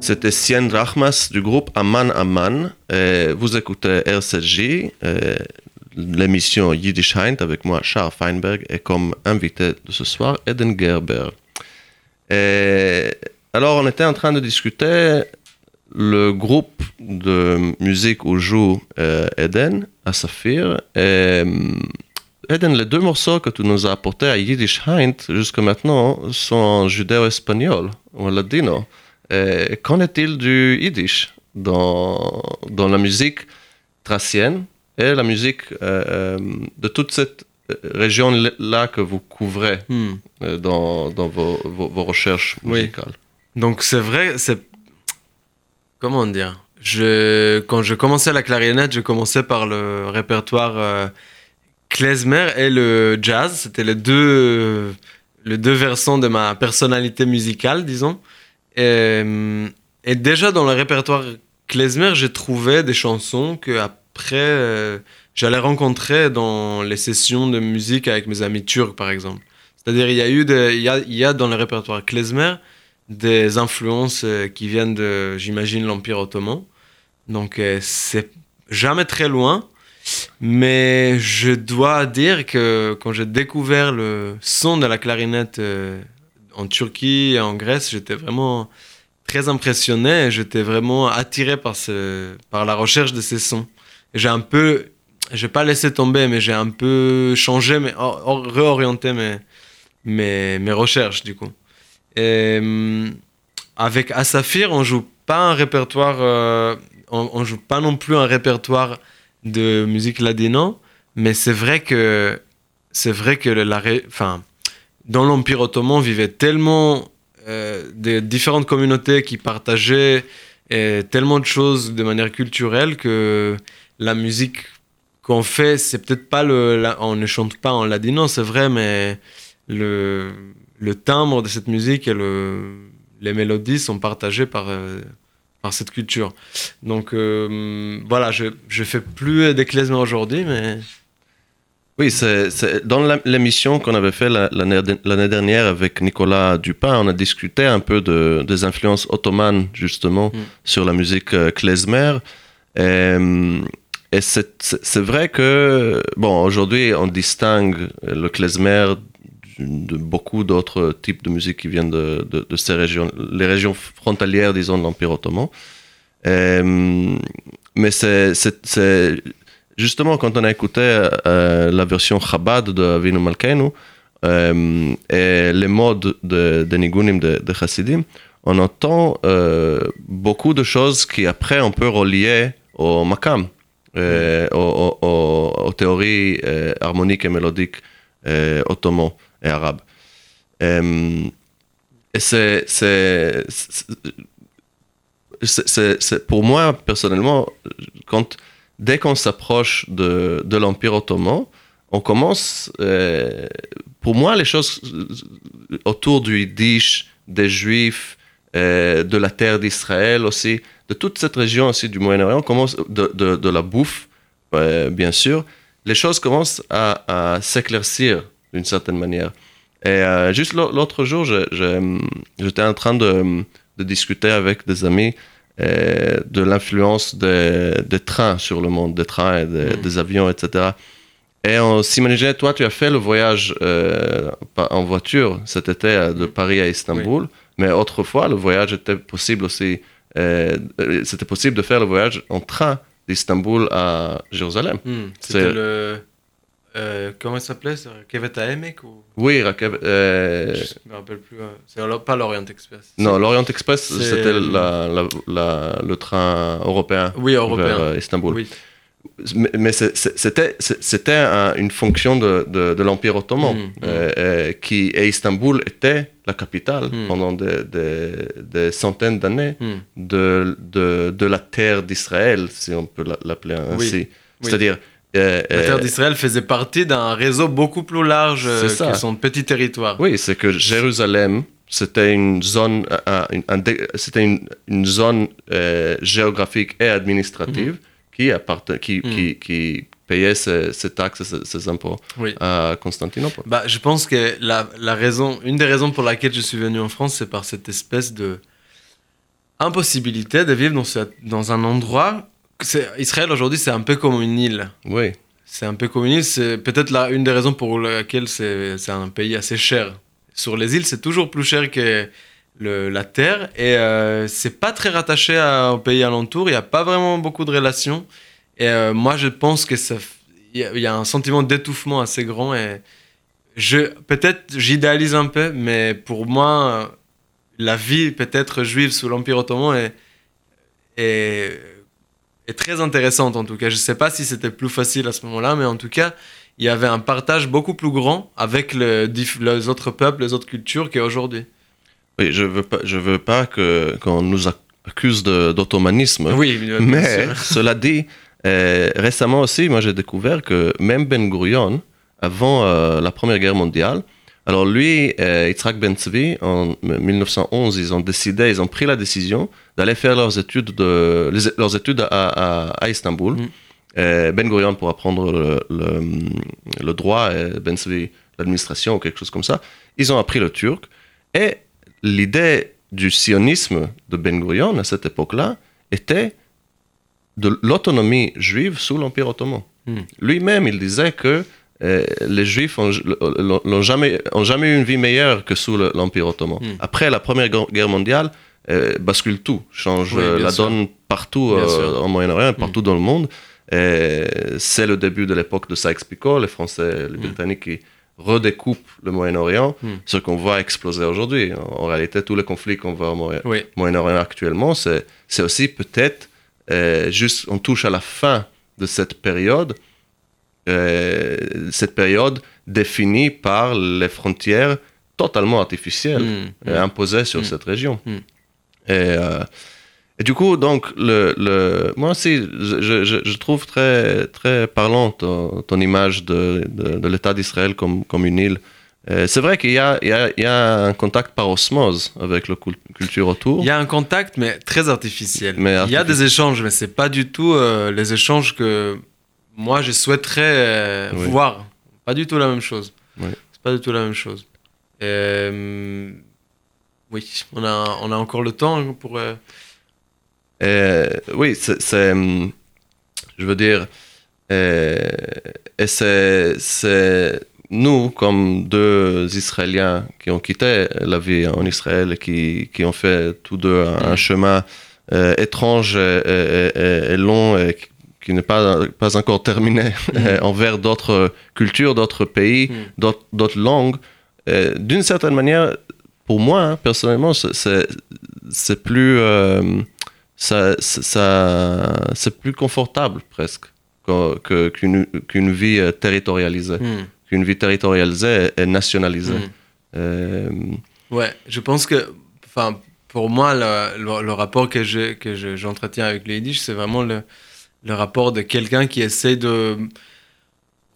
B: C'était Sien Rachmas du groupe Aman Aman. Et vous écoutez RCJ, l'émission Yiddish Heint avec moi, Charles Feinberg, et comme invité de ce soir, Eden Gerber. Et alors, on était en train de discuter le groupe de musique où joue euh, Eden à Saphir. Et, euh, Eden, les deux morceaux que tu nous as apportés à Yiddish Heint jusqu'à maintenant sont en judéo-espagnol ou ladino. Et Qu'en est-il du Yiddish dans, dans la musique thracienne et la musique euh, euh, de toute cette région-là que vous couvrez
C: Hmm.
B: euh, dans, dans vos, vos, vos recherches
C: Oui.
B: musicales?
C: Donc c'est vrai, c'est comment dire? Je quand je commençais la clarinette, je commençais par le répertoire euh, klezmer et le jazz. C'était les deux les deux versants de ma personnalité musicale, disons. Et, et déjà dans le répertoire klezmer, j'ai trouvé des chansons que après euh, j'allais rencontrer dans les sessions de musique avec mes amis turcs, par exemple. C'est-à-dire il y y a, y a dans le répertoire klezmer des influences euh, qui viennent de, j'imagine, l'Empire ottoman. Donc euh, c'est jamais très loin, mais je dois dire que quand j'ai découvert le son de la clarinette euh, en Turquie et en Grèce, j'étais vraiment très impressionné j'étais vraiment attiré par, ce, par la recherche de ces sons. J'ai un peu, j'ai pas laissé tomber, mais j'ai un peu changé, mais or- or- réorienté mes, mes, mes recherches du coup. Hum, avec Asafir, on joue pas un répertoire, euh, on, on joue pas non plus un répertoire de musique ladino, mais c'est vrai que c'est vrai que la, enfin, dans l'Empire ottoman vivait tellement euh, de différentes communautés qui partageaient euh, tellement de choses de manière culturelle que la musique qu'on fait, c'est peut-être pas le, on ne chante pas en ladino, c'est vrai, mais le, le timbre de cette musique et le, les mélodies sont partagées par, euh, par cette culture. Donc euh, voilà, je je fais plus d'éclésme aujourd'hui, mais
B: Oui, c'est dans l'émission qu'on avait fait la- l'année dernière avec Nicolas Dupin, on a discuté un peu de, des influences ottomanes justement
C: Mm.
B: sur la musique euh, klezmer. Et, euh, et c'est vrai que, bon, aujourd'hui on distingue le klezmer de beaucoup d'autres types de musique qui viennent de, de- de ces régions, les régions frontalières, disons, de l'Empire ottoman. Euh, mais c'est- justement quand on a écouté euh, la version Chabad de Avinu Malkeinu euh, et les modes de, Nigunim de, de on entend euh, beaucoup de choses qui après on peut relier au Makam, aux, aux- aux- théories harmoniques et mélodiques ottomans et arabes. Et c'est- c'est- pour moi, personnellement, quand, dès qu'on s'approche de, de l'Empire ottoman, on commence, euh, pour moi, les choses autour du Yiddish, des Juifs, euh, de la terre d'Israël aussi, de toute cette région aussi du Moyen-Orient, commence de, de, la bouffe, euh, bien sûr, les choses commencent à, s'éclaircir d'une certaine manière. Et juste l'au- l'autre jour, j'étais en train de, de discuter avec des amis euh, de l'influence des, trains sur le monde, des trains et
C: Mm.
B: des avions, etc. Et on s'imaginait, toi, tu as fait le voyage euh, en voiture cet été de Paris à Istanbul, mais autrefois, le voyage était possible aussi, euh, c'était possible de faire le voyage en train d'Istanbul à Jérusalem. C'est-
C: c'était le euh, comment il s'appelait? C'est Kevet Emek ou?
B: Oui, Rakeb, euh,
C: je me rappelle plus. euh, C'est pas l'Orient Express.
B: non, l'Orient Express, c'était la- la- la- le train européen
C: Oui, européen.
B: vers euh, Istanbul.
C: Oui.
B: Mais, c'était un- une fonction de, de, de l'Empire ottoman,
C: Mm, mm.
B: euh, euh, qui, et Istanbul était la capitale
C: Mm.
B: pendant des, des- des centaines d'années
C: Hmm.
B: de, de, de la terre d'Israël, si on peut la- l'appeler ainsi.
C: Oui.
B: C'est-à-dire... euh,
C: La
B: euh,
C: terre d'Israël faisait partie d'un réseau beaucoup plus large euh, que son petit territoire.
B: Oui, c'est que Jérusalem, c'était une zone, un- un- c'était une, une zone euh, géographique et administrative qui, qui,
C: Mhm.
B: qui, qui payait ses, ses taxes, ses, ses impôts
C: Oui.
B: à Constantinople.
C: Bah, je pense que la, la raison, une des raisons pour laquelle je suis venu en France, c'est par cette espèce de impossibilité de vivre dans, ce- dans un endroit. Israël aujourd'hui, c'est un peu comme une île.
B: Oui,
C: C'est un peu comme une île. C'est peut-être là une des raisons pour laquelle c'est c'est un pays assez cher. Sur les îles, c'est toujours plus cher que le- la terre et euh, c'est pas très rattaché à- aux pays alentours. Il n'y a pas vraiment beaucoup de relations. Et euh, moi, je pense que ça, y, il y a un sentiment d'étouffement assez grand et je peut-être j'idéalise un peu, mais pour moi, euh, la vie peut-être juive sous l'Empire ottoman est, est, très intéressante en tout cas. Je sais pas si c'était plus facile à ce moment-là, mais en tout cas, il y avait un partage beaucoup plus grand avec le, les autres peuples, les autres cultures qu'aujourd'hui.
B: oui je veux pas, je veux pas que qu'on nous ac- accuse d'ottomanisme.
C: Oui,
B: Mais cela dit, euh, récemment aussi, moi j'ai découvert que même Ben Gurion, avant euh, la Première Guerre mondiale, alors lui, euh, Yitzhak Ben Tzvi, en 1911, ils ont décidé, ils ont pris la décision d'aller faire leurs études, de, les- leurs études à, à- à Istanbul.
C: Mm.
B: Ben Gurion pour apprendre le, le- le droit et Ben Tzvi l'administration ou quelque chose comme ça. Ils ont appris le turc. Et l'idée du sionisme de Ben Gurion à cette époque-là était de l'autonomie juive sous l'Empire ottoman.
C: Hmm.
B: Lui-même, il disait que euh, les Juifs ont, l'ont- l'ont jamais, ont jamais eu une vie meilleure que sous le- l'Empire ottoman.
C: Hmm.
B: Après la Première Guerre- mondiale, bascule tout, change
C: Oui,
B: euh, la
C: sûr.
B: donne partout euh, en Moyen-Orient, partout dans le monde. Et C'est le début de l'époque de Sykes-Picot, les Français, les
C: Hmm.
B: Britanniques qui redécoupent le Moyen-Orient,
C: Hmm.
B: ce qu'on voit exploser aujourd'hui. En, en réalité, tous les conflits qu'on voit au Moyen-
C: Oui,
B: Moyen-Orient actuellement, c'est c'est aussi peut-être euh, juste, on touche à la fin de cette période, euh, cette période définie par les frontières totalement artificielles
C: Mm,
B: euh,
C: mm.
B: imposées sur
C: Mm.
B: cette région. Et, euh, et du coup, donc, le, le- moi aussi, je, je- trouve très, très parlant ton, ton image de, de- de l'État d'Israël comme, comme une île. C'est vrai qu'il y y, y a un contact par osmose avec la cul- culture autour.
C: Il y a un contact, mais très artificiel.
B: Mais
C: Il y a
B: artificiel.
C: des échanges, mais c'est pas du tout euh, les échanges que moi je souhaiterais euh,
B: Oui.
C: voir. Pas du tout la même chose.
B: Oui.
C: C'est pas du tout la même chose. Euh, oui, on a, on a encore le temps pour. euh,
B: Euh, oui, c'est, hum, je veux dire, euh, et c'est, nous, comme deux Israéliens qui ont quitté la vie en Israël et qui, qui ont fait tous deux un, un chemin étrange et, et- et- et long et qui- qui n'est pas, pas encore terminé euh, envers d'autres cultures, d'autres pays,
C: Mm.
B: d'autres, langues. D'une certaine manière, pour moi, hein, personnellement, c'est, plus... euh, ça, ça- c'est plus confortable presque que- que- qu'une, qu'une vie euh, territorialisée.
C: hmm,
B: Qu'une vie territorialisée et nationalisée. Euh,
C: Ouais, je pense que, enfin, pour moi, le, le- le rapport que je- que je- j'entretiens avec le Yiddish, c'est vraiment le, le rapport de quelqu'un qui essaie de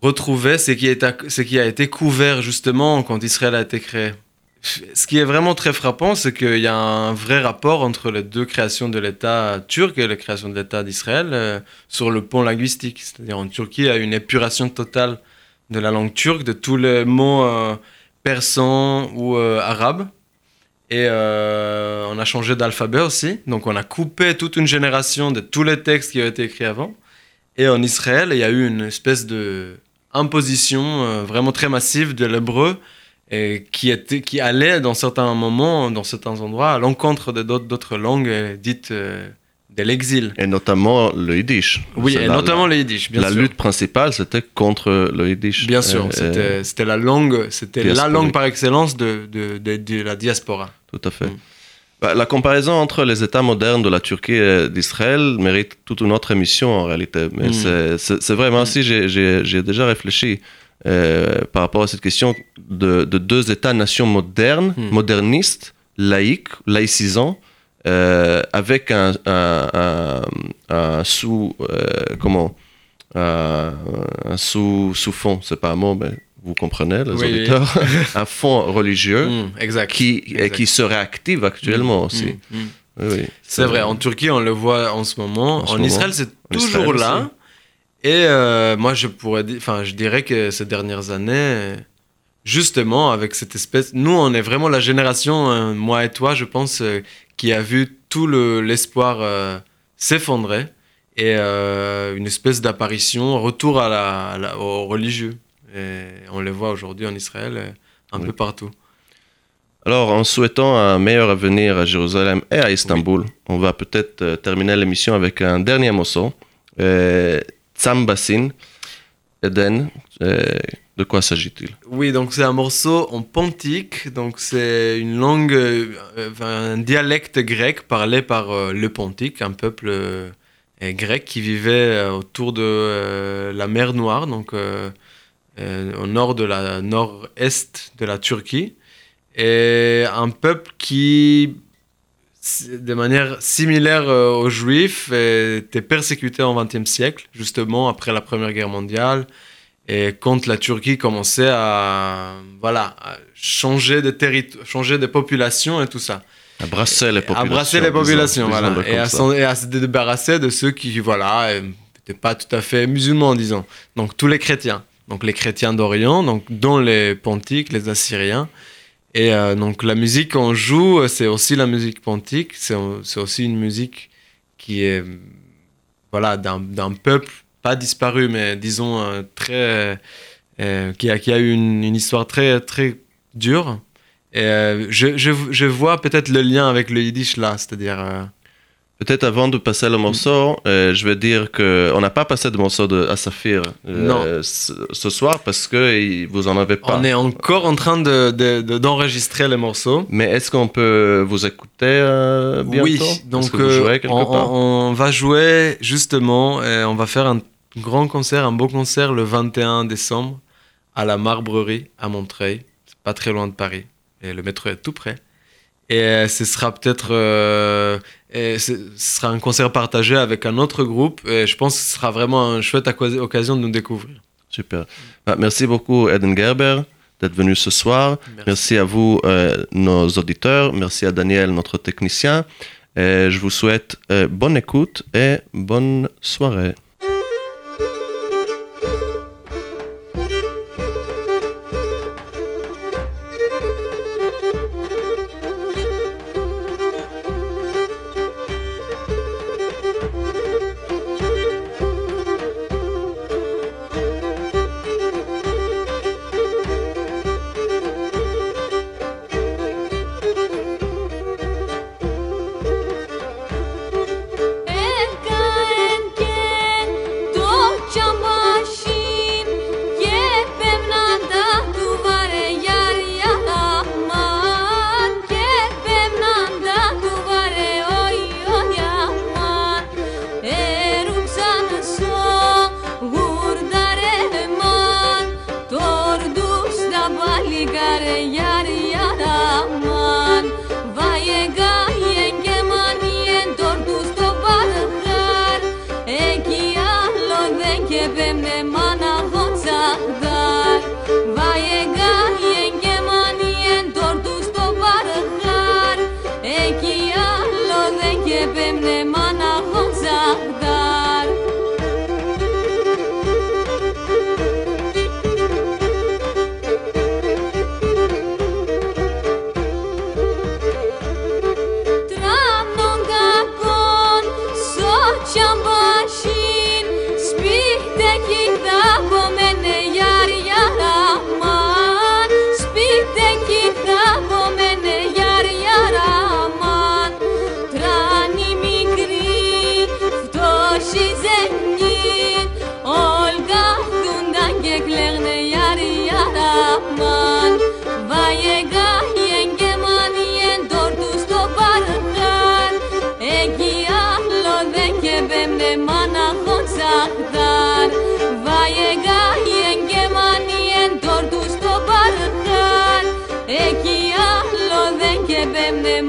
C: retrouver ce qui, est à- ce qui a été couvert justement quand Israël a été créé. Ce qui est vraiment très frappant, c'est qu'il y a un vrai rapport entre les deux créations de l'État turc et la création de l'État d'Israël euh, sur le pont linguistique. C'est-à-dire en Turquie, il y a une épuration totale de la langue turque, de tous les mots euh, persans ou euh, arabes. Et on a changé d'alphabet aussi. Donc on a coupé toute une génération de tous les textes qui ont été écrits avant. Et en Israël, il y a eu une espèce de imposition euh, vraiment très massive de l'hébreu et qui, était, qui allait dans certains moments, dans certains endroits, à l'encontre de d'autres, langues euh, dites euh, de l'exil.
B: et notamment le yiddish.
C: Oui, et
B: la-
C: notamment le yiddish, bien
B: la
C: sûr.
B: lutte principale, c'était contre le yiddish.
C: Bien sûr,
B: Euh,
C: c'était, la langue, c'était la langue par excellence de, de, de, de la diaspora.
B: Tout à fait.
C: Mm.
B: Bah, la comparaison entre les États modernes de la Turquie et d'Israël mérite toute une autre émission en réalité. Mais
C: Mm.
B: c'est- c'est c'est vrai, moi aussi j'ai- déjà réfléchi par rapport à cette question de, de deux États-nations modernes,
C: Mm.
B: modernistes, laïques, laïcisants, euh, avec un, un- un- un sous... euh, comment euh, un sous, sous-fond, c'est pas un mot, mais vous comprenez, les
C: Oui, oui.
B: auditeurs. un fond religieux
C: Mm, exact.
B: qui,
C: Exact.
B: qui serait active actuellement
C: Mm,
B: aussi. Oui.
C: C'est vrai, en Turquie, on le voit en ce moment.
B: En
C: En,
B: ce moment.
C: Israël, c'est toujours
B: Israël
C: là. Et euh, moi, je pourrais enfin, je dirais que ces dernières années, justement, avec cette espèce. Nous, on est vraiment la génération, euh, moi et toi, je pense, euh, qui a vu tout le- l'espoir euh, s'effondrer et une espèce d'apparition, retour à la, à la- aux religieux. Et on les voit aujourd'hui en Israël, un
E: Oui.
C: peu partout.
E: Alors, en souhaitant un meilleur avenir à Jérusalem et à Istanbul, on va peut-être terminer l'émission avec un dernier morceau. Euh, Tsambasin, Eden, euh, de quoi s'agit-il?
C: Oui, donc c'est un morceau en pontique, donc c'est une langue, euh, un dialecte grec parlé par euh, le pontique, un peuple euh, grec qui vivait autour de la mer Noire, donc au nord de la nord-est de la Turquie, et un peuple qui, de manière similaire euh, aux Juifs, euh, était persécuté au XXe siècle, justement après la Première Guerre mondiale. Et quand la Turquie commençait à, voilà, à changer de territoire, changer de population et tout ça.
E: À brasser les populations.
C: À brasser les
E: disons-
C: populations, voilà. Et à, et à se débarrasser de ceux qui, voilà, n'étaient pas tout à fait musulmans, disons. Donc tous les chrétiens. Donc les chrétiens d'Orient, donc dont les pontiques, les Assyriens. Et euh, donc la musique qu'on joue, c'est aussi la musique pontique. C'est aussi une musique qui est, voilà, d'un peuple pas disparu, mais disons euh, très, euh, qui a qui a eu une, une histoire très très dure. Et euh, je, je, je vois peut-être le lien avec le yiddish là, c'est-à-dire.
E: Peut-être avant de passer le morceau, euh, je vais dire qu'on n'a pas passé de morceau de Asafir euh, ce, soir parce que vous en avez pas.
C: on est encore en train de, de- de- d'enregistrer les morceaux.
E: Mais est-ce qu'on peut vous écouter euh, bientôt?
C: Oui, donc
E: que vous
C: euh, on,
E: part?
C: on- va jouer justement, et on va faire un grand concert, un beau concert le 21 décembre à la Marbrerie à Montreuil. Pas très loin de Paris. Et le métro est tout près. Et ce sera peut-être. Et ce sera un concert partagé avec un autre groupe. Et je pense que ce sera vraiment une chouette occasion de nous découvrir.
E: Super. Bah, merci beaucoup, Eden Gerber, d'être venu ce soir. Merci, à vous, euh, nos auditeurs. Merci à Daniel, notre technicien. Et je vous souhaite euh, bonne écoute et bonne soirée.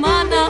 F: μάνα